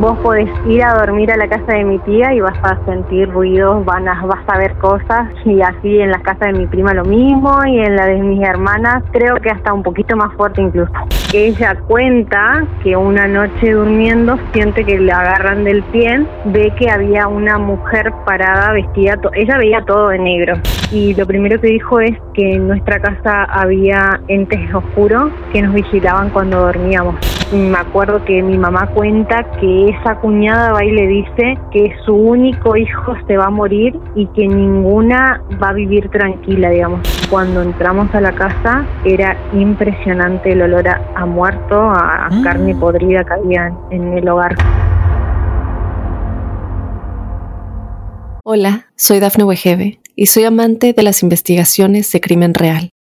Vos podés ir a dormir a la casa de mi tía y vas a sentir ruidos, van a, vas a ver cosas y así en la casa de mi prima lo mismo y en la de mis hermanas creo que hasta un poquito más fuerte incluso. Ella cuenta que una noche durmiendo siente que le agarran del pie, ve que había una mujer parada vestida, ella veía todo de negro y lo primero que dijo es que en nuestra casa había entes oscuros que nos vigilaban cuando dormíamos. Me acuerdo que mi mamá cuenta que esa cuñada va y le dice que su único hijo se va a morir y que ninguna va a vivir tranquila, digamos. Cuando entramos a la casa era impresionante el olor a, muerto, a mm. carne podrida que había en el hogar. Hola, soy Dafne Wegebe y soy amante de las investigaciones de crimen real.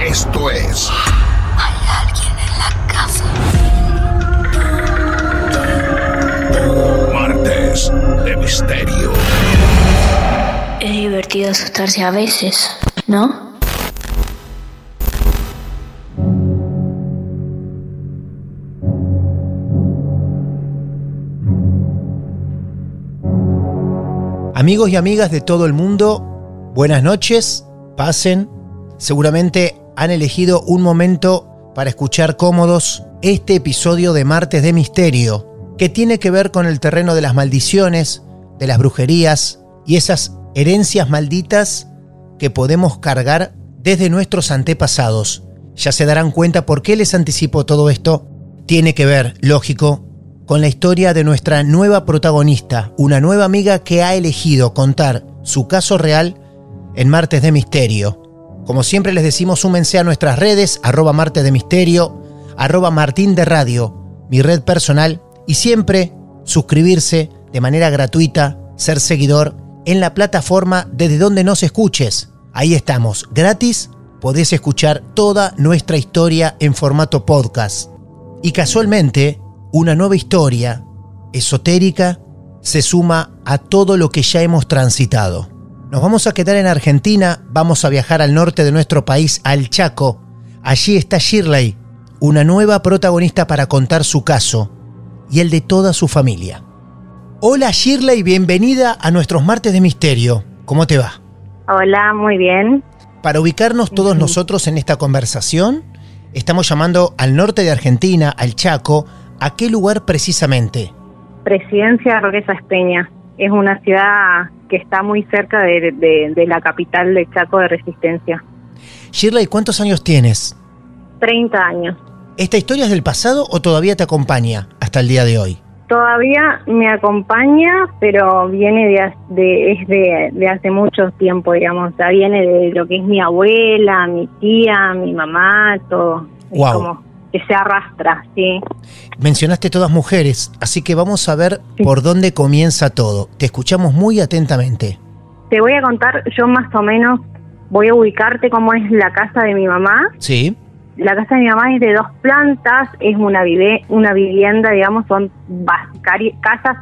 Esto es de misterio. Es divertido asustarse a veces, ¿no? Amigos y amigas de todo el mundo, buenas noches, pasen. Seguramente han elegido un momento para escuchar cómodos este episodio de Martes de Misterio que tiene que ver con el terreno de las maldiciones, de las brujerías y esas herencias malditas que podemos cargar desde nuestros antepasados. Ya se darán cuenta por qué les anticipo todo esto. Tiene que ver, lógico, con la historia de nuestra nueva protagonista, una nueva amiga que ha elegido contar su caso real en Martes de Misterio. Como siempre les decimos, súmense a nuestras redes, arroba Martes de Misterio, arroba Martín de Radio, mi red personal, y siempre suscribirse de manera gratuita, ser seguidor en la plataforma desde donde nos escuches. Ahí estamos, gratis, podés escuchar toda nuestra historia en formato podcast. Y casualmente, una nueva historia esotérica se suma a todo lo que ya hemos transitado. Nos vamos a quedar en Argentina, vamos a viajar al norte de nuestro país, al Chaco. Allí está Shirley, una nueva protagonista para contar su caso y el de toda su familia. Hola Shirley, bienvenida a nuestros martes de misterio. ¿Cómo te va? Hola, muy bien. Para ubicarnos todos nosotros en esta conversación, estamos llamando al norte de Argentina, al Chaco. ¿A qué lugar precisamente? Presidencia Roque Peña. Es una ciudad que está muy cerca de, de la capital de Chaco de Resistencia. Shirley, ¿cuántos años tienes? 30 años. ¿Esta historia es del pasado o todavía te acompaña hasta el día de hoy? Todavía me acompaña, pero viene de, de es de, hace mucho tiempo, digamos. Sea, viene de lo que es mi abuela, mi tía, mi mamá, todo. Wow. como que se arrastra, sí. Mencionaste todas mujeres, así que vamos a ver por dónde comienza todo. Te escuchamos muy atentamente. Te voy a contar, yo más o menos voy a ubicarte cómo es la casa de mi mamá. Sí la casa de mi mamá es de dos plantas, es una, vive, una vivienda, digamos, son casas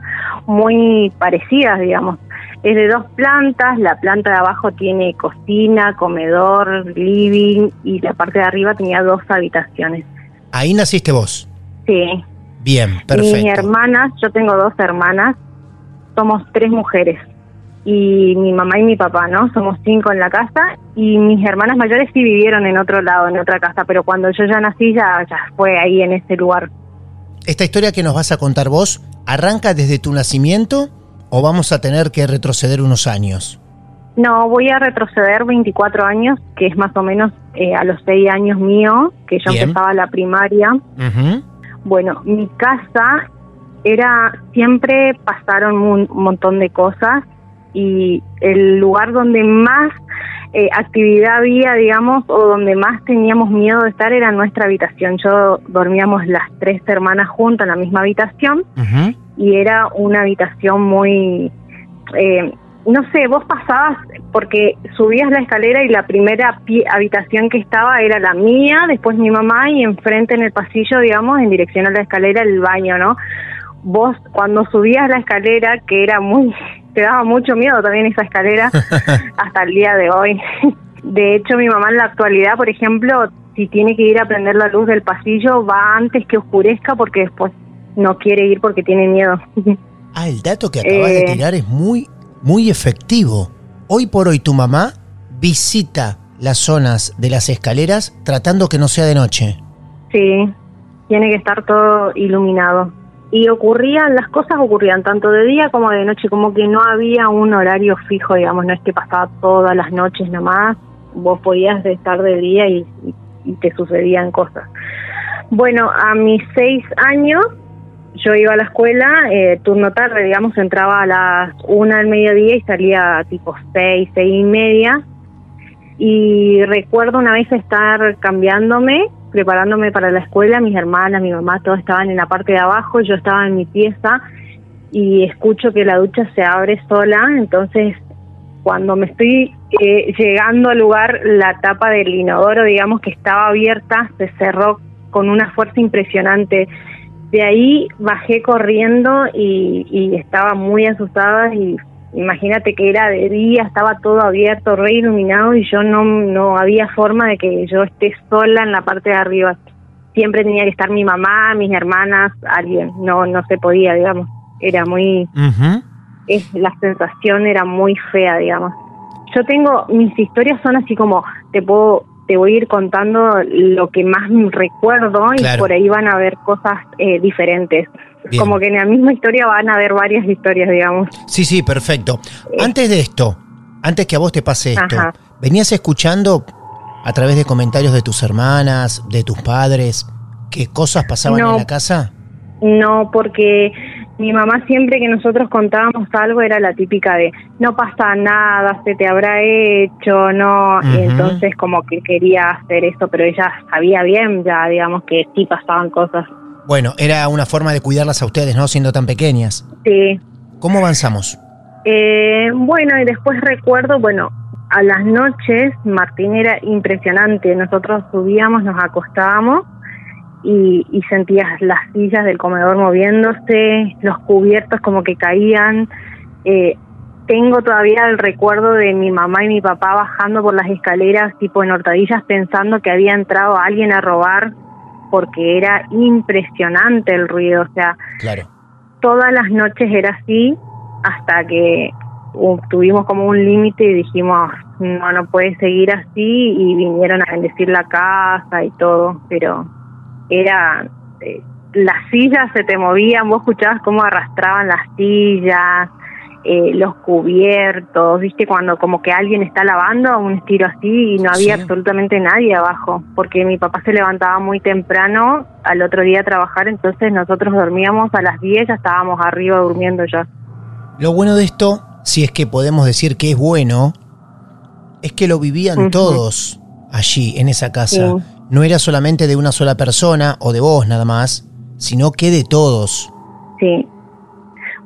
muy parecidas, digamos. Es de dos plantas, la planta de abajo tiene cocina, comedor, living y la parte de arriba tenía dos habitaciones. Ahí naciste vos. Sí. Bien, perfecto. Mis hermanas, yo tengo dos hermanas, somos tres mujeres y mi mamá y mi papá, ¿no? Somos cinco en la casa y mis hermanas mayores sí vivieron en otro lado, en otra casa, pero cuando yo ya nací ya, ya fue ahí en ese lugar. ¿Esta historia que nos vas a contar vos arranca desde tu nacimiento o vamos a tener que retroceder unos años? No, voy a retroceder 24 años, que es más o menos eh, a los 6 años mío, que yo empezaba la primaria. Bueno, mi casa era, siempre pasaron un montón de cosas y el lugar donde más eh, actividad había, digamos, o donde más teníamos miedo de estar era nuestra habitación. Yo dormíamos las tres hermanas juntas en la misma habitación y era una habitación muy... Eh, no sé, vos pasabas porque subías la escalera y la primera habitación que estaba era la mía, después mi mamá y enfrente en el pasillo, digamos, en dirección a la escalera el baño, ¿no? Vos cuando subías la escalera, que era muy te daba mucho miedo también esa escalera hasta el día de hoy. De hecho, mi mamá en la actualidad, por ejemplo, si tiene que ir a prender la luz del pasillo, va antes que oscurezca porque después no quiere ir porque tiene miedo. Ah, el dato que acabas de eh, tirar es muy, muy efectivo. Hoy por hoy tu mamá visita las zonas de las escaleras tratando que no sea de noche. Sí, tiene que estar todo iluminado y ocurrían, las cosas ocurrían tanto de día como de noche, como que no había un horario fijo, digamos, no es que pasaba todas las noches nomás, vos podías estar de día y, te sucedían cosas. Bueno, a mis seis años yo iba a la escuela, eh, turno tarde, digamos, entraba a las una del mediodía y salía tipo seis, seis y media. Y recuerdo una vez estar cambiándome preparándome para la escuela, mis hermanas, mi mamá, todos estaban en la parte de abajo, yo estaba en mi pieza y escucho que la ducha se abre sola, entonces cuando me estoy eh, llegando al lugar, la tapa del inodoro, digamos que estaba abierta, se cerró con una fuerza impresionante. De ahí bajé corriendo y, y estaba muy asustada y imagínate que era de día, estaba todo abierto, re iluminado y yo no, no había forma de que yo esté sola en la parte de arriba. Siempre tenía que estar mi mamá, mis hermanas, alguien. No, no se podía, digamos. Era muy... es, la sensación era muy fea, digamos. Yo tengo, mis historias son así como, te puedo te voy a ir contando lo que más recuerdo y por ahí van a ver cosas eh, diferentes. Como que en la misma historia van a haber varias historias, digamos. Sí, sí, perfecto. Antes de esto, antes que a vos te pase esto, ¿venías escuchando a través de comentarios de tus hermanas, de tus padres, qué cosas pasaban en la casa? No, porque mi mamá siempre que nosotros contábamos algo era la típica de no pasa nada, se te habrá hecho, no, y entonces como que quería hacer eso, pero ella sabía bien ya, digamos que sí pasaban cosas. Bueno, era una forma de cuidarlas a ustedes, ¿no? Siendo tan pequeñas. Sí. ¿Cómo avanzamos? Eh, bueno, y después recuerdo, bueno, a las noches Martín era impresionante, nosotros subíamos, nos acostábamos y, sentías las sillas del comedor moviéndose, los cubiertos como que caían. Eh, tengo todavía el recuerdo de mi mamá y mi papá bajando por las escaleras tipo en hortadillas pensando que había entrado alguien a robar porque era impresionante el ruido, o sea, claro. todas las noches era así hasta que tuvimos como un límite y dijimos, no, no puede seguir así y vinieron a bendecir la casa y todo, pero era eh, las sillas se te movían, vos escuchabas cómo arrastraban las sillas, eh, los cubiertos, viste cuando como que alguien está lavando un estilo así y no había absolutamente nadie abajo, porque mi papá se levantaba muy temprano al otro día a trabajar, entonces nosotros dormíamos a las 10, ya estábamos arriba durmiendo ya. Lo bueno de esto, si es que podemos decir que es bueno, es que lo vivían todos allí, en esa casa no era solamente de una sola persona o de vos nada más, sino que de todos. Sí.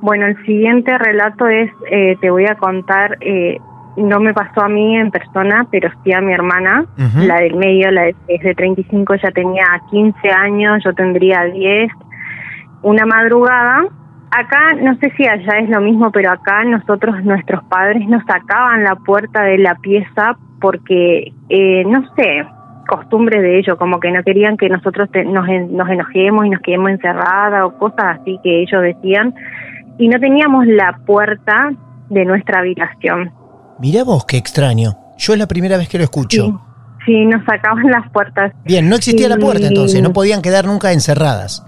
Bueno, el siguiente relato es, eh, te voy a contar, eh, no me pasó a mí en persona, pero sí a mi hermana, la del medio, la de, es de 35, ella tenía 15 años, yo tendría 10. Una madrugada, acá no sé si allá es lo mismo, pero acá nosotros, nuestros padres nos sacaban la puerta de la pieza porque, eh, no sé, costumbre de ellos, como que no querían que nosotros te- nos, en- nos enojemos y nos quedemos encerradas o cosas así que ellos decían. Y no teníamos la puerta de nuestra habitación. Mirá vos, qué extraño. Yo es la primera vez que lo escucho. Sí, sí, nos sacaban las puertas. Bien, no existía la puerta entonces, no podían quedar nunca encerradas.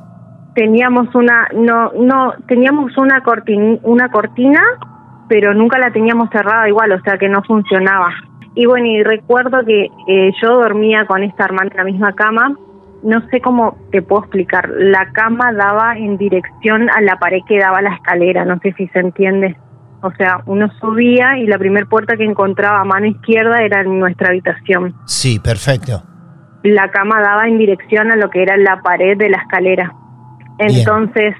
Teníamos una, no, no, teníamos una cortina, una cortina, pero nunca la teníamos cerrada igual, o sea que no funcionaba. Y bueno, y recuerdo que eh, yo dormía con esta hermana en la misma cama. No sé cómo te puedo explicar. La cama daba en dirección a la pared que daba la escalera. No sé si se entiende. O sea, uno subía y la primera puerta que encontraba a mano izquierda era en nuestra habitación. Sí, perfecto. la cama daba en dirección a lo que era la pared de la escalera. Bien. Entonces,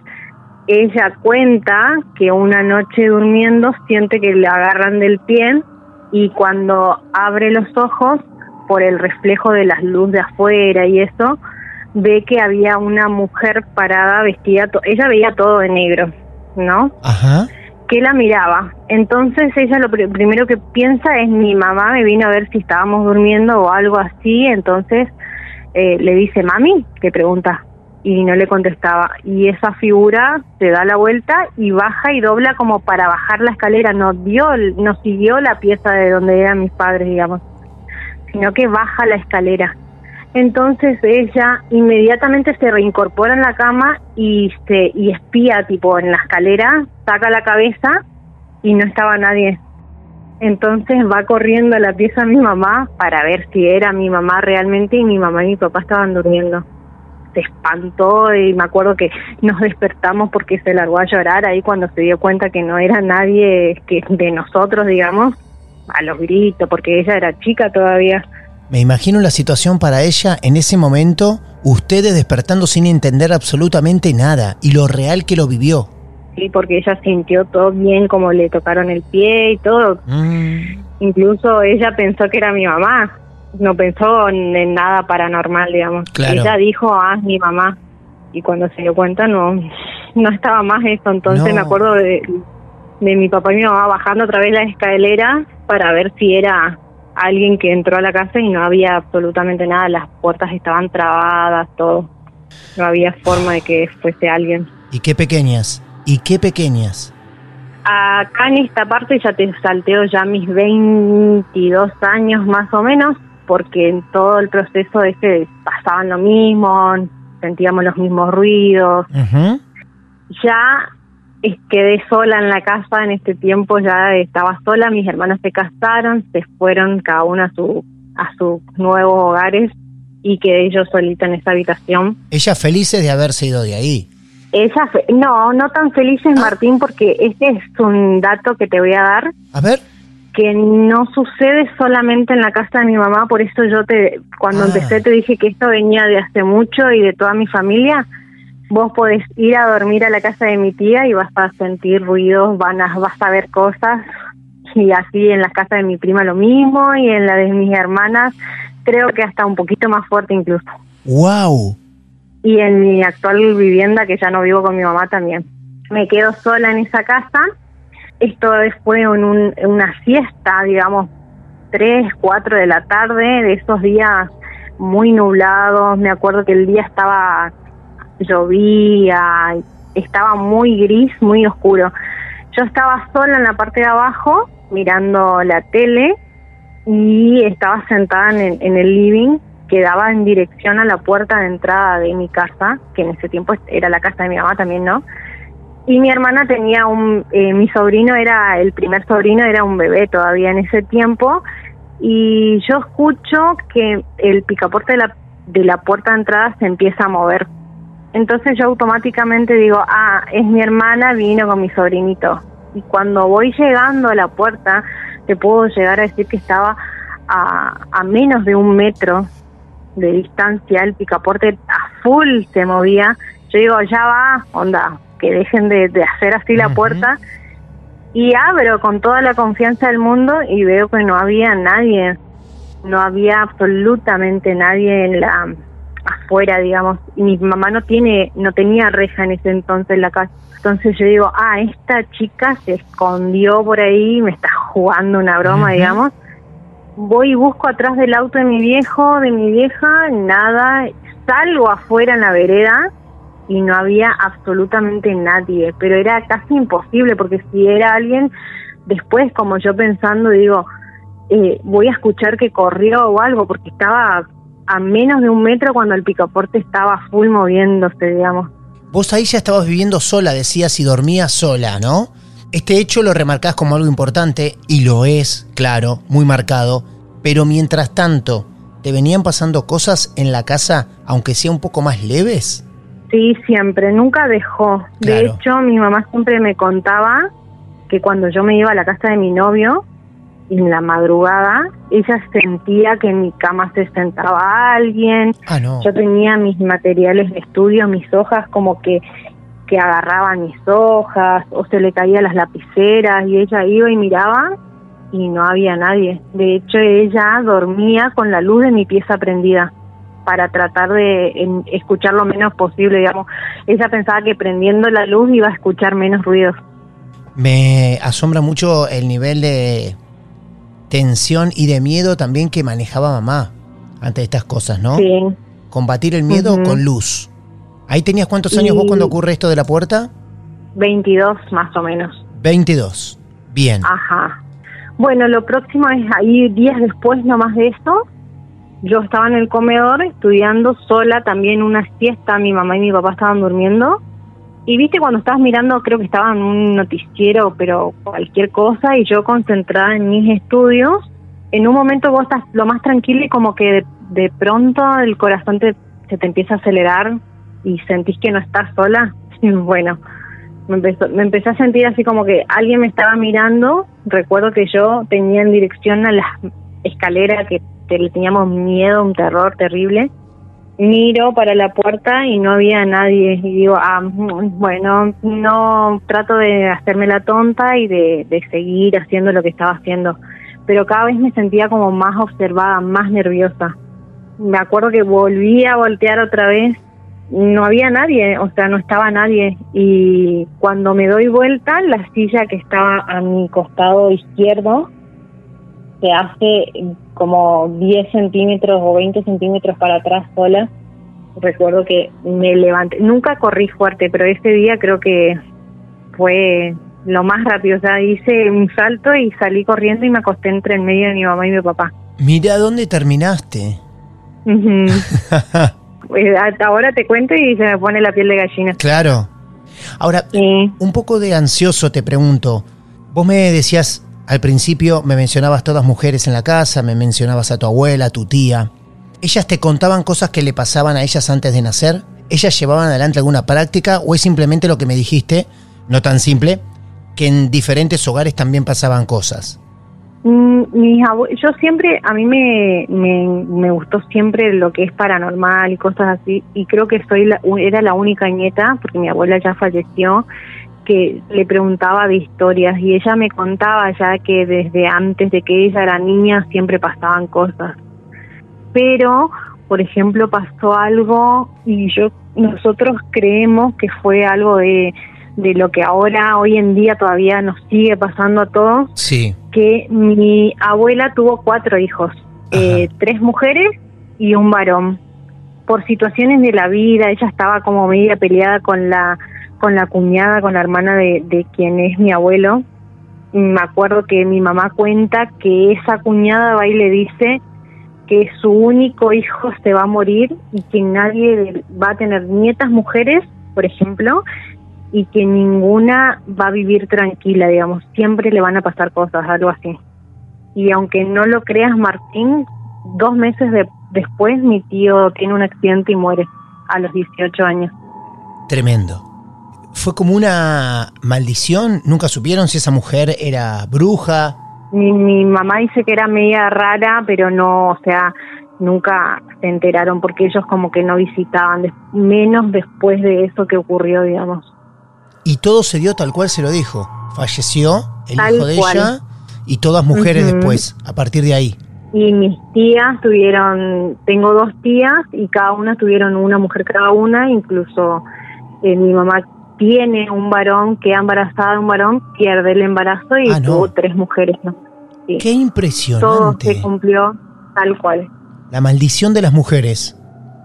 ella cuenta que una noche durmiendo siente que le agarran del pie y cuando abre los ojos, por el reflejo de las luces de afuera y eso, ve que había una mujer parada vestida, ella veía todo de negro, ¿no? Ajá. que la miraba. Entonces ella lo pri- primero que piensa es mi mamá me vino a ver si estábamos durmiendo o algo así, entonces eh, le dice mami, le pregunta y no le contestaba y esa figura se da la vuelta y baja y dobla como para bajar la escalera, no dio, no siguió la pieza de donde eran mis padres, digamos, sino que baja la escalera. Entonces ella inmediatamente se reincorpora en la cama y se y espía tipo en la escalera, saca la cabeza y no estaba nadie. Entonces va corriendo a la pieza mi mamá para ver si era mi mamá realmente y mi mamá y mi papá estaban durmiendo. Se espantó y me acuerdo que nos despertamos porque se largó a llorar ahí cuando se dio cuenta que no era nadie que de nosotros, digamos, a los gritos, porque ella era chica todavía. Me imagino la situación para ella en ese momento, ustedes despertando sin entender absolutamente nada y lo real que lo vivió. Sí, porque ella sintió todo bien, como le tocaron el pie y todo. Mm, Incluso ella pensó que era mi mamá. No pensó en, en nada paranormal, digamos. Claro. Ella dijo, ah, es mi mamá. Y cuando se dio cuenta, no no estaba más eso. Entonces No. me acuerdo de, de mi papá y mi mamá bajando otra vez la escalera para ver si era alguien que entró a la casa y no había absolutamente nada. Las puertas estaban trabadas, todo. No había forma de que fuese alguien. y qué pequeñas, y qué pequeñas. Acá en esta parte ya te salteo ya mis 22 años más o menos, porque en todo el proceso ese pasaban lo mismo, sentíamos los mismos ruidos. Ya quedé sola en la casa en este tiempo, ya estaba sola, mis hermanos se casaron, se fueron cada uno a su a sus nuevos hogares y quedé yo solita en esa habitación. Ellas felices de haberse ido de ahí. Ella, no, no tan felices, Martín, porque este es un dato que te voy a dar. A ver, que no sucede solamente en la casa de mi mamá, por eso yo te cuando Ah. empecé te dije que esto venía de hace mucho y de toda mi familia. Vos podés ir a dormir a la casa de mi tía y vas a sentir ruidos, van a, vas a ver cosas y así en la casa de mi prima lo mismo y en la de mis hermanas creo que hasta un poquito más fuerte incluso. wow. Y en mi actual vivienda, que ya no vivo con mi mamá también. Me quedo sola en esa casa. Esto fue en, un- una siesta, digamos, 3, 4 de la tarde, de esos días muy nublados. Me acuerdo que el día estaba, llovía, estaba muy gris, muy oscuro. Yo estaba sola en la parte de abajo, mirando la tele, y estaba sentada en en el living que daba en dirección a la puerta de entrada de mi casa, que en ese tiempo era la casa de mi mamá también, ¿no? Y mi hermana tenía un, eh, mi sobrino era, el primer sobrino era un bebé todavía en ese tiempo, y yo escucho que el picaporte de la, de la puerta de entrada se empieza a mover. Entonces yo automáticamente digo, ah, es mi hermana, vino con mi sobrinito. Y cuando voy llegando a la puerta, te puedo llegar a decir que estaba a, a menos de un metro de distancia, el picaporte a full se movía. Yo digo, ya va, onda, que dejen de, de hacer así la puerta. Y abro con toda la confianza del mundo y veo que no había nadie, no había absolutamente nadie en la afuera, digamos. Y mi mamá no tiene, no tenía reja en ese entonces en la casa. Entonces yo digo, ah, esta chica se escondió por ahí, me está jugando una broma, digamos. Voy y busco atrás del auto de mi viejo, de mi vieja, nada. Salgo afuera en la vereda y no había absolutamente nadie, pero era casi imposible porque si era alguien, después como yo pensando, digo, eh, voy a escuchar que corrió o algo porque estaba a menos de un metro cuando el picaporte estaba full moviéndose, digamos. Vos ahí ya estabas viviendo sola, decías, y dormías sola, ¿no? Este hecho lo remarcás como algo importante, y lo es, claro, muy marcado, pero mientras tanto, ¿te venían pasando cosas en la casa, aunque sea un poco más leves? Sí, siempre, nunca dejó. De hecho, mi mamá siempre me contaba que cuando yo me iba a la casa de mi novio, en la madrugada, ella sentía que en mi cama se sentaba alguien. Ah, no. Yo tenía mis materiales de estudio, mis hojas como que que agarraban mis hojas o se le caían las lapiceras y ella iba y miraba y no había nadie. De hecho, ella dormía con la luz de mi pieza prendida para tratar de escuchar lo menos posible, digamos. Ella pensaba que prendiendo la luz iba a escuchar menos ruidos. Me asombra mucho el nivel de tensión y de miedo también que manejaba mamá ante estas cosas, ¿no? Sí. Combatir el miedo con luz. ¿Ahí tenías cuántos años vos cuando ocurre esto de la puerta? 22 más o menos. 22. Bien. Ajá. Bueno, lo próximo es ahí días después nomás de esto. Yo estaba en el comedor estudiando sola también una siesta, mi mamá y mi papá estaban durmiendo y viste cuando estabas mirando, creo que estaba en un noticiero, pero cualquier cosa, y yo concentrada en mis estudios, en un momento vos estás lo más tranquilo y como que de, pronto el corazón te, se te empieza a acelerar y sentís que no estás sola. Bueno, me, empezó, me empecé a sentir así como que alguien me estaba mirando. Recuerdo que yo tenía en dirección a la escalera que, teníamos miedo, un terror terrible miro para la puerta y no había nadie. Y digo, ah, bueno, no trato de hacerme la tonta y de, de seguir haciendo lo que estaba haciendo, pero cada vez me sentía como más observada, más nerviosa. Me acuerdo que volví a voltear otra vez, no había nadie, o sea, no estaba nadie. Y cuando me doy vuelta, la silla que estaba a mi costado izquierdo se hace como 10 centímetros o 20 centímetros para atrás sola. Recuerdo que me levanté, nunca corrí fuerte, pero ese día creo que fue lo más rápido. O sea, hice un salto y salí corriendo y me acosté entre el medio de mi mamá y mi papá. Mira dónde terminaste. Hasta ahora te cuento y se me pone la piel de gallina. Claro. Ahora, un poco de ansioso te pregunto. Vos me decías, al principio me mencionabas todas mujeres en la casa, me mencionabas a tu abuela, a tu tía. ¿Ellas te contaban cosas que le pasaban a ellas antes de nacer? ¿Ellas llevaban adelante alguna práctica o es simplemente lo que me dijiste, no tan simple, que en diferentes hogares también pasaban cosas? Mm, yo siempre, a mí me, me, gustó siempre lo que es paranormal y cosas así, y creo que soy era la única nieta, porque mi abuela ya falleció, que le preguntaba de historias y ella me contaba ya que desde antes de que ella era niña siempre pasaban cosas. Pero, por ejemplo, pasó algo y yo nosotros creemos que fue algo de, de lo que ahora hoy en día todavía nos sigue pasando a todos. Sí. Que mi abuela tuvo cuatro hijos, eh, tres mujeres y un varón. Por situaciones de la vida, ella estaba como media peleada con la con la cuñada, con la hermana de, de quien es mi abuelo. Me acuerdo que mi mamá cuenta que esa cuñada va y le dice que su único hijo se va a morir y que nadie va a tener nietas mujeres, por ejemplo, y que ninguna va a vivir tranquila, digamos, siempre le van a pasar cosas, algo así. Y aunque no lo creas, Martín, dos meses después mi tío tiene un accidente y muere a los 18 años. Tremendo fue como una maldición. Nunca supieron si esa mujer era bruja. Mi, mi mamá dice que era media rara, pero no, o sea, nunca se enteraron porque ellos como que no visitaban, menos después de eso que ocurrió, digamos. Y todo se dio tal cual se lo dijo. Falleció el Tal hijo de cual. ella y todas mujeres después, a partir de ahí. Y mis tías tuvieron, tengo dos tías y cada una tuvieron una mujer cada una, incluso eh, mi mamá tiene un varón, queda embarazada de un varón, pierde el embarazo y Ah, no. tuvo tres mujeres, ¿no? Sí. Qué Todo impresionante. se cumplió tal cual. La maldición de las mujeres.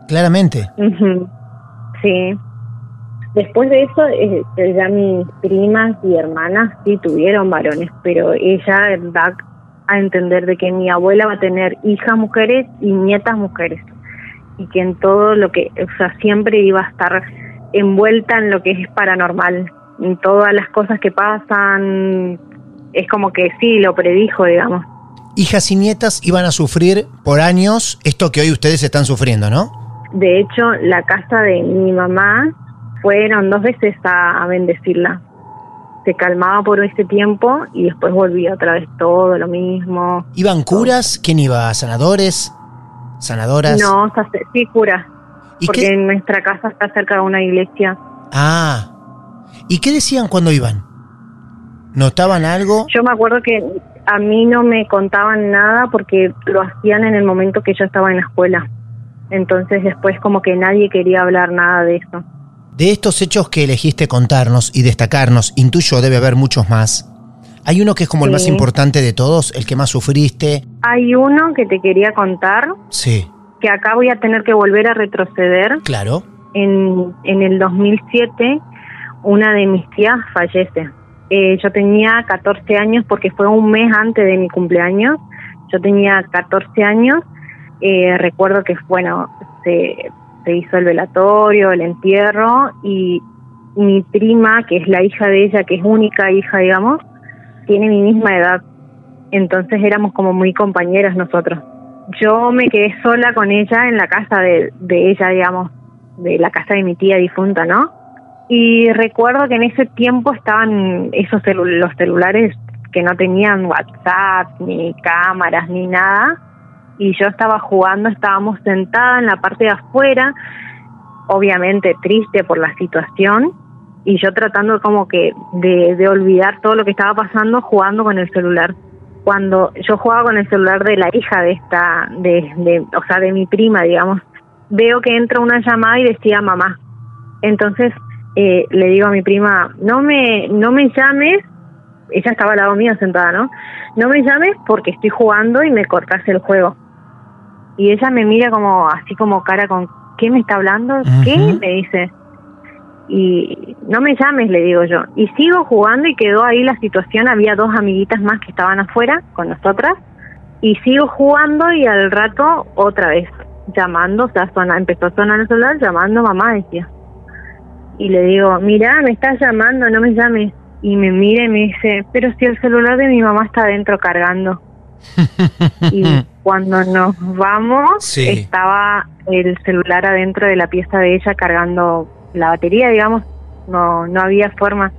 Claramente. Sí. Después de eso, eh, ya mis primas y hermanas sí tuvieron varones, pero ella da a entender de que mi abuela va a tener hijas mujeres y nietas mujeres. Y que en todo lo que, o sea, siempre iba a estar envuelta en lo que es paranormal. En todas las cosas que pasan, es como que sí, lo predijo, digamos. Hijas y nietas iban a sufrir por años esto que hoy ustedes están sufriendo, ¿no? De hecho, la casa de mi mamá fueron dos veces a, a bendecirla. Se calmaba por ese tiempo y después volvía otra vez todo lo mismo. ¿Iban curas? ¿Quién iba? ¿Sanadores? ¿Sanadoras? No, sí, cura. ¿Y Porque qué? nuestra casa está cerca de una iglesia. Ah. ¿Y qué decían cuando iban? ¿Notaban algo? Yo me acuerdo que a mí no me contaban nada porque lo hacían en el momento que yo estaba en la escuela. Entonces después como que nadie quería hablar nada de eso. De estos hechos que elegiste contarnos y destacarnos, intuyo debe haber muchos más. Hay uno que es como el más importante de todos, el que más sufriste. Hay uno que te quería contar, Sí, que acá voy a tener que volver a retroceder. claro. en, en el 2007 una de mis tías fallece. Eh, yo tenía 14 años porque fue un mes antes de mi cumpleaños. Yo tenía 14 años. Eh, recuerdo que, bueno, se, se hizo el velatorio, el entierro y mi prima, que es la hija de ella, que es única hija, digamos, tiene mi misma edad. Entonces éramos como muy compañeras nosotros. Yo me quedé sola con ella en la casa de, ella, digamos, de la casa de mi tía difunta, ¿no? Y recuerdo que en ese tiempo estaban esos los celulares que no tenían WhatsApp, ni cámaras, ni nada. Y yo estaba jugando, estábamos sentada en la parte de afuera, obviamente triste por la situación, y yo tratando como que de, de olvidar todo lo que estaba pasando jugando con el celular. Cuando yo jugaba con el celular de la hija de esta, de, de, o sea, de mi prima, digamos, veo que entra una llamada y decía mamá. Entonces eh, le digo a mi prima, no me, no me llames, ella estaba al lado mío sentada, ¿no? No me llames porque estoy jugando y me cortas el juego. Y ella me mira como, así como cara con, ¿qué me está hablando? ¿Qué? Me dice. Y no me llames, le digo yo. Y sigo jugando y quedó ahí la situación, había dos amiguitas más que estaban afuera con nosotras. Y sigo jugando y al rato otra vez llamando, o sea, empezó a sonar el celular, llamando mamá, decía. Y le digo, mira, me estás llamando, no me llames. Y me mira y me dice, pero si el celular de mi mamá está adentro cargando. y cuando nos vamos, Sí. estaba el celular adentro de la pieza de ella cargando la batería, digamos, no, no había forma.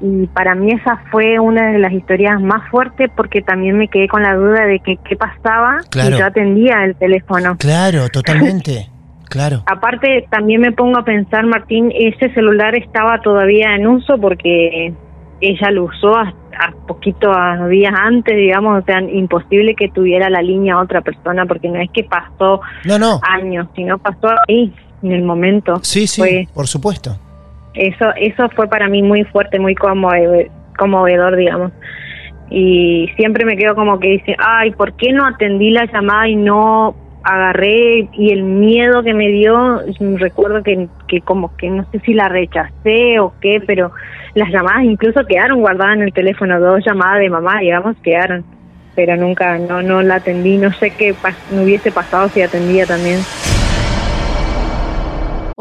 Y para mí esa fue una de las historias más fuertes porque también me quedé con la duda de que qué pasaba Claro. y yo atendía el teléfono. Claro, totalmente. Claro. Aparte, también me pongo a pensar, Martín, ese celular estaba todavía en uso porque ella lo usó a, a poquito a días antes, digamos, o sea, imposible que tuviera la línea otra persona porque no es que pasó No, no. años, sino pasó ahí, en el momento. Sí, sí, Fue- por supuesto. eso, eso fue para mí muy fuerte, muy conmove- conmovedor, digamos. Y siempre me quedo como que dice, ay, ¿por qué no atendí la llamada y no agarré? Y el miedo que me dio, recuerdo que, que como que no sé si la rechacé o qué, pero las llamadas incluso quedaron guardadas en el teléfono, dos llamadas de mamá, digamos, quedaron. Pero nunca, no, no la atendí, no sé qué pas- me hubiese pasado si atendía también.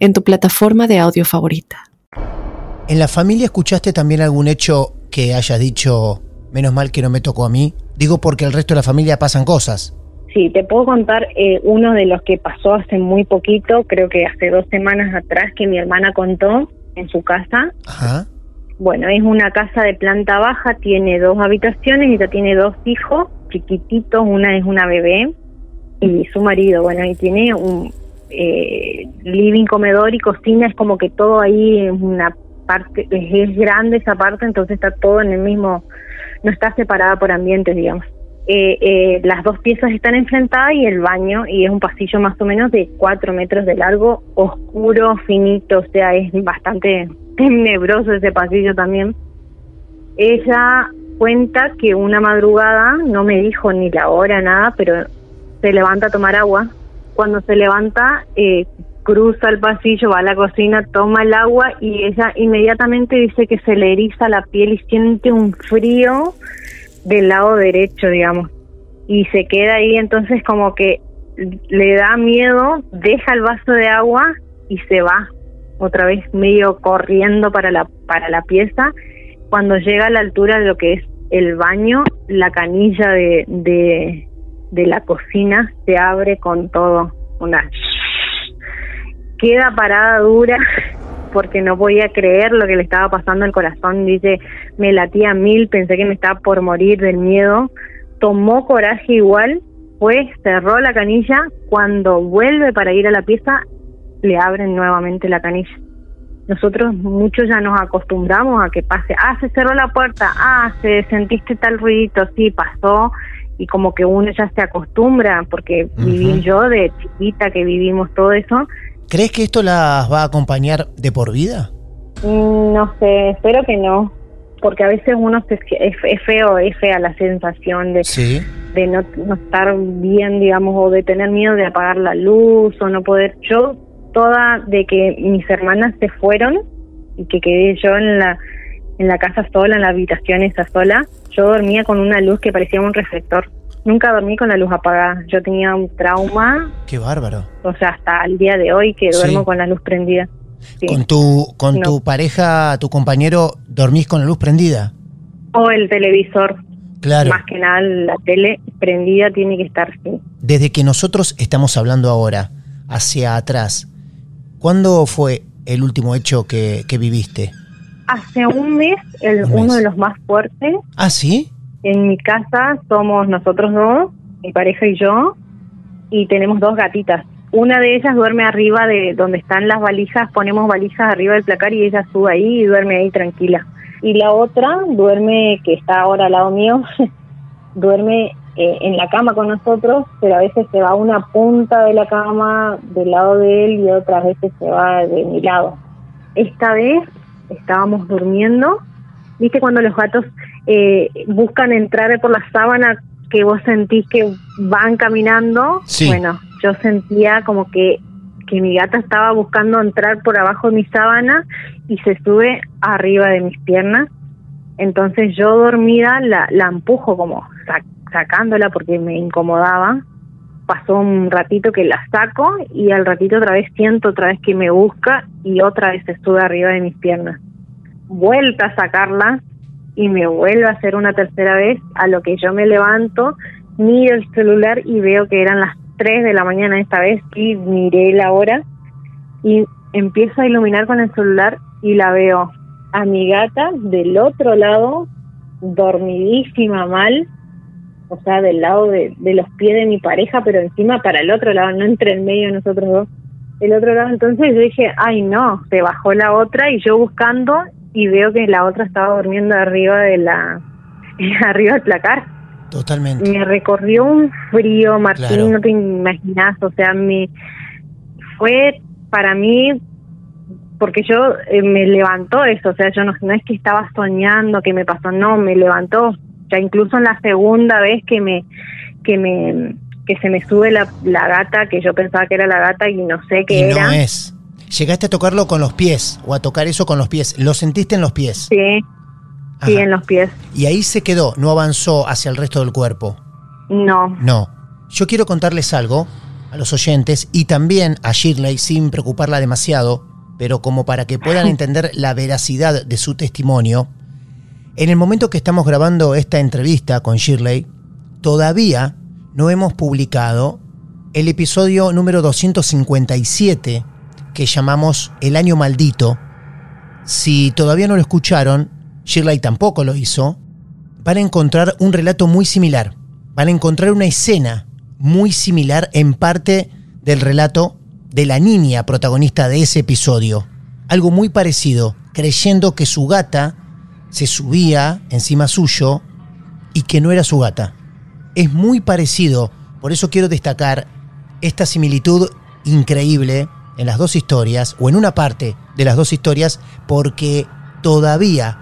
en tu plataforma de audio favorita. ¿En la familia escuchaste también algún hecho que haya dicho, menos mal que no me tocó a mí. Digo porque el resto de la familia pasan cosas. Sí, te puedo contar eh, uno de los que pasó hace muy poquito, creo que hace dos semanas atrás, que mi hermana contó en su casa. Ajá. Bueno, es una casa de planta baja, tiene dos habitaciones y ya tiene dos hijos chiquititos, una es una bebé y su marido, bueno, y tiene un eh, living, comedor y cocina, es como que todo ahí es una parte, es, grande esa parte, entonces está todo en el mismo, no está separada por ambientes, digamos. Eh, eh, las dos piezas están enfrentadas y el baño, y es un pasillo más o menos de cuatro metros de largo, oscuro, finito, o sea, es bastante tenebroso ese pasillo también. Ella cuenta que una madrugada, no me dijo ni la hora, nada, pero se levanta a tomar agua. Cuando se levanta, eh, cruza el pasillo, va a la cocina, toma el agua y ella inmediatamente dice que se le eriza la piel y siente un frío del lado derecho, digamos. Y se queda ahí, entonces como que le da miedo, deja el vaso de agua y se va otra vez medio corriendo para la para la pieza. Cuando llega a la altura de lo que es el baño, la canilla de, de, de la cocina se abre con todo, una queda parada dura porque no podía creer lo que le estaba pasando al corazón. Dice, me latía mil, pensé que me estaba por morir del miedo. Tomó coraje igual, pues cerró la canilla. Cuando vuelve para ir a la pieza, le abren nuevamente la canilla. Nosotros muchos ya nos acostumbramos a que pase, ah, se cerró la puerta, ah, se sentiste tal ruidito, sí, pasó, y como que uno ya se acostumbra, porque viví yo de chiquita que vivimos todo eso, ¿Crees que esto las va a acompañar de por vida? Mm, No sé, espero que no, porque a veces uno se, es, es feo, es fea la sensación de, Sí. de no, no estar bien, digamos, o de tener miedo de apagar la luz o no poder. Yo, toda de que mis hermanas se fueron y que quedé yo en la en la casa sola, en la habitación esa sola, yo dormía con una luz que parecía un reflector. Nunca dormí con la luz apagada. Yo tenía un trauma, Qué bárbaro. o sea, hasta el día de hoy que duermo Sí. con la luz prendida. Sí. Con tu con No. tu pareja, tu compañero, dormís con la luz prendida. O el televisor, Claro. más que nada la tele prendida tiene que estar, sí. Desde que nosotros estamos hablando ahora, hacia atrás, ¿cuándo fue el último hecho que, que viviste? Hace un mes, el, Un mes. uno de los más fuertes, Ah, sí. en mi casa somos nosotros dos, mi pareja y yo, y tenemos dos gatitas. Una de ellas duerme arriba de donde están las valijas, ponemos valijas arriba del placar y ella sube ahí y duerme ahí tranquila. Y la otra duerme, que está ahora al lado mío, duerme eh, en la cama con nosotros, pero a veces se va a una punta de la cama del lado de él y otras veces se va de mi lado. Esta vez estábamos durmiendo, viste cuando los gatos eh, buscan entrar por la sábana que vos sentís que van caminando, Sí. bueno, yo sentía como que que mi gata estaba buscando entrar por abajo de mi sábana y se sube arriba de mis piernas. Entonces yo dormida la, la empujo como sac- sacándola porque me incomodaba. Pasó un ratito que la saco y al ratito otra vez siento otra vez que me busca y otra vez se sube arriba de mis piernas. Vuelta a sacarla y me vuelve a hacer una tercera vez, a lo que yo me levanto, miro el celular y veo que eran las 3 de la mañana esta vez y miré la hora y empiezo a iluminar con el celular y la veo a mi gata del otro lado, dormidísima mal, o sea, del lado de, de los pies de mi pareja, pero encima para el otro lado, no entre el medio de nosotros dos. El otro lado, entonces yo dije, ay no, se bajó la otra y yo buscando y veo que la otra estaba durmiendo arriba de la, arriba del placar. Totalmente. Me recorrió un frío, Martín, Claro. no te imaginas, o sea, me fue para mí porque yo eh, me levantó eso, o sea, yo no, no es que estaba soñando que me pasó, no, me levantó, ya incluso en la segunda vez que me que me que se me sube la, la gata, que yo pensaba que era la gata y no sé qué Y era. no es. Llegaste a tocarlo con los pies o a tocar eso con los pies. Lo sentiste en los pies. Sí, sí, en los pies. Y ahí se quedó, no avanzó hacia el resto del cuerpo. No, No. Yo quiero contarles algo a los oyentes y también a Shirley sin preocuparla demasiado, pero como para que puedan entender la veracidad de su testimonio. En el momento que estamos grabando esta entrevista con Shirley, todavía no hemos publicado el episodio número 257 que llamamos El año maldito. Si todavía no lo escucharon, Shirley tampoco lo hizo, van a encontrar un relato muy similar. Van a encontrar una escena muy similar en parte del relato de la niña protagonista de ese episodio. Algo muy parecido, creyendo que su gata se subía encima suyo y que no era su gata. Es muy parecido, por eso quiero destacar esta similitud increíble en las dos historias, o en una parte de las dos historias, porque todavía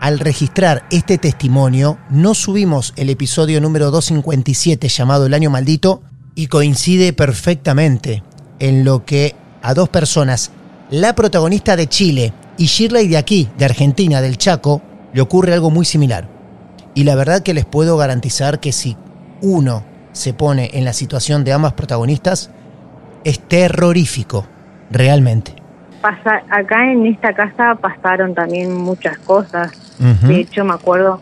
al registrar este testimonio no subimos el episodio número 257 llamado El año maldito y coincide perfectamente en lo que a dos personas, la protagonista de Chile y Shirley de aquí, de Argentina, del Chaco, le ocurre algo muy similar. Y la verdad que les puedo garantizar que si uno se pone en la situación de ambas protagonistas, es terrorífico, realmente. Pasa, acá en esta casa pasaron también muchas cosas. De hecho, me acuerdo,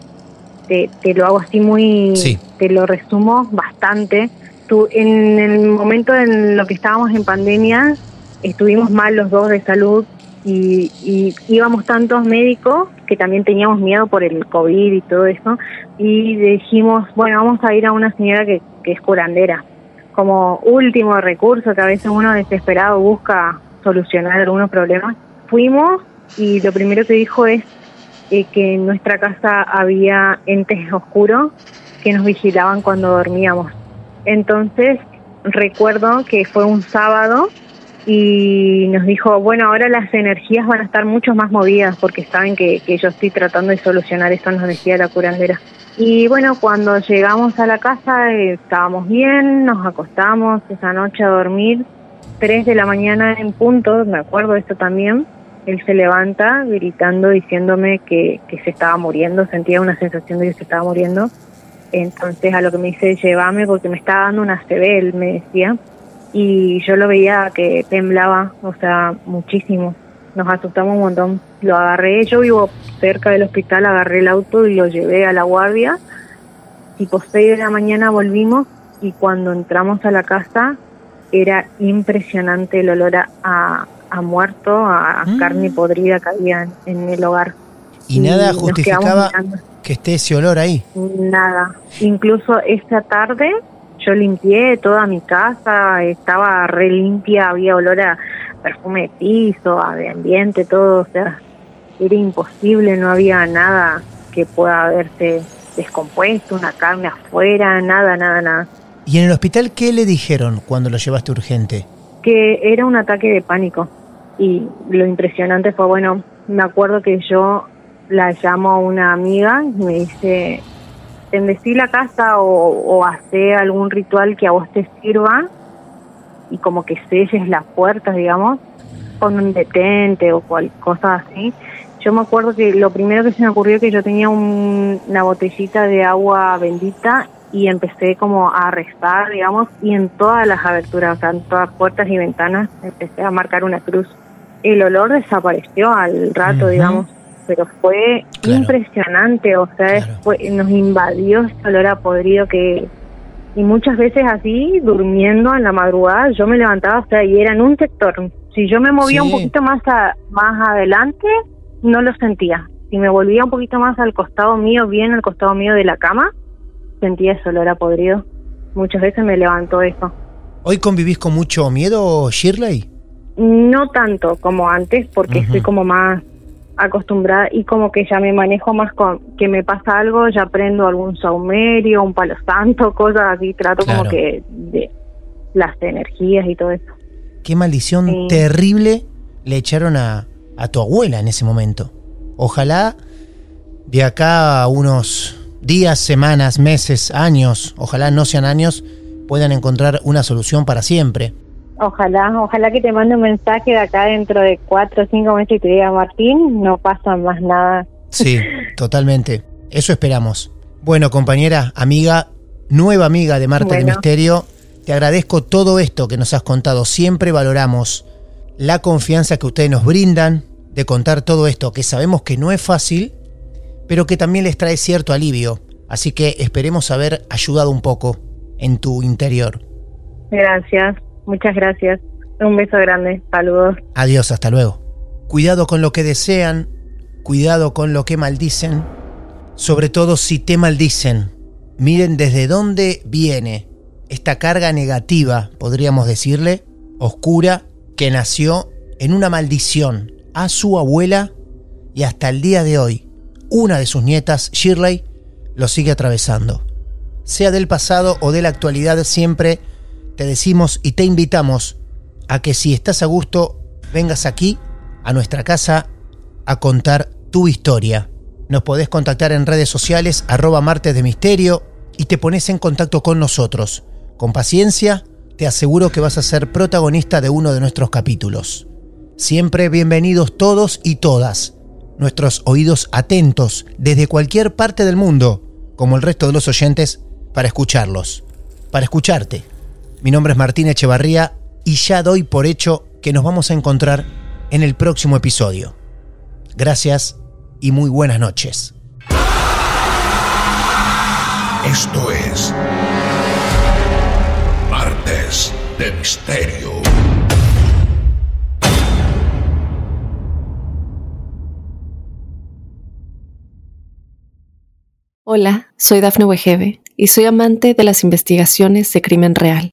te, te, lo hago así muy, te lo resumo bastante. Tú, en el momento en lo que estábamos en pandemia, estuvimos mal los dos de salud y, y íbamos tantos médicos que también teníamos miedo por el COVID y todo eso. Y dijimos, bueno, vamos a ir a una señora que, que es curandera como último recurso que a veces uno desesperado busca solucionar algunos problemas. Fuimos y lo primero que dijo es eh, que en nuestra casa había entes oscuros que nos vigilaban cuando dormíamos. Entonces recuerdo que fue un sábado y nos dijo, bueno, ahora las energías van a estar mucho más movidas porque saben que, yo estoy tratando de solucionar esto, nos decía la curandera. Y bueno, cuando llegamos a la casa estábamos bien, nos acostamos esa noche a dormir. Tres de la mañana en punto, me acuerdo de esto también, él se levanta gritando, diciéndome que, que se estaba muriendo, sentía una sensación de que se estaba muriendo. Entonces a lo que me dice, llévame porque me está dando una CB, él me decía. Y yo lo veía que temblaba, o sea, muchísimo nos asustamos un montón. Lo agarré, yo vivo cerca del hospital, agarré el auto y lo llevé a la guardia. Tipo 6 de la mañana volvimos y cuando entramos a la casa era impresionante el olor a, a, muerto, a, Mm. carne podrida que había en, en el hogar. Y nada justificaba que esté ese olor ahí. Nada. Incluso esa tarde yo limpié toda mi casa, estaba re limpia, había olor a perfume de piso, a de ambiente, todo, o sea, era imposible, no había nada que pueda haberse descompuesto, una carne afuera, nada, nada, nada. ¿Y en el hospital qué le dijeron cuando lo llevaste urgente? Que era un ataque de pánico. Y lo impresionante fue, bueno, me acuerdo que yo la llamo a una amiga y me dice, endecí la casa o, o hace algún ritual que a vos te sirva y como que selles las puertas, digamos, con un detente o cual cosa así. Yo me acuerdo que lo primero que se me ocurrió que yo tenía un- una botellita de agua bendita y empecé como a rezar, digamos, y en todas las aberturas, o sea, en todas puertas y ventanas, empecé a marcar una cruz. El olor desapareció al rato, digamos, pero fue Claro. impresionante, o sea, Claro. fue- nos invadió ese olor a podrido que y muchas veces así, durmiendo en la madrugada, yo me levantaba, o sea, y era en un sector. Si yo me movía Sí. un poquito más a- más adelante, no lo sentía. Si me volvía un poquito más al costado mío, bien al costado mío de la cama, sentía ese olor a podrido. Muchas veces me levantó eso. ¿Hoy convivís con mucho miedo, Shirley? No tanto como antes, porque estoy como más acostumbrada y como que ya me manejo más con que me pasa algo, ya prendo algún saumerio, un palo santo, cosas así, trato Claro. como que de las energías y todo eso. Qué maldición Sí. terrible le echaron a, a tu abuela en ese momento. Ojalá de acá a unos días, semanas, meses, años, ojalá no sean años, puedan encontrar una solución para siempre. Ojalá, ojalá que te mande un mensaje de acá dentro de cuatro o cinco meses y te diga, Martín, no pasa más nada. Sí, totalmente. Eso esperamos. Bueno, compañera, amiga, nueva amiga de Marta del. Misterio, te agradezco todo esto que nos has contado. Siempre valoramos la confianza que ustedes nos brindan de contar todo esto, que sabemos que no es fácil, pero que también les trae cierto alivio. Así que esperemos haber ayudado un poco en tu interior. Gracias, muchas gracias. Un beso grande, saludos. Adiós, hasta luego. Cuidado con lo que desean, cuidado con lo que maldicen, sobre todo si te maldicen. Miren desde dónde viene esta carga negativa, podríamos decirle, oscura, que nació en una maldición a su abuela y hasta el día de hoy, una de sus nietas, Shirley, lo sigue atravesando. Sea del pasado o de la actualidad, siempre te decimos y te invitamos a que si estás a gusto, vengas aquí, a nuestra casa, a contar tu historia. Nos podés contactar en redes sociales, arroba martes de misterio, y te pones en contacto con nosotros. Con paciencia, te aseguro que vas a ser protagonista de uno de nuestros capítulos. Siempre bienvenidos todos y todas. Nuestros oídos atentos desde cualquier parte del mundo, como el resto de los oyentes, para escucharlos. Para escucharte. Mi nombre es Martín Echevarría y ya doy por hecho que nos vamos a encontrar en el próximo episodio. Gracias y muy buenas noches. Esto es Martes de Misterio. Hola, soy Dafne Wegebe y soy amante de las investigaciones de crimen real.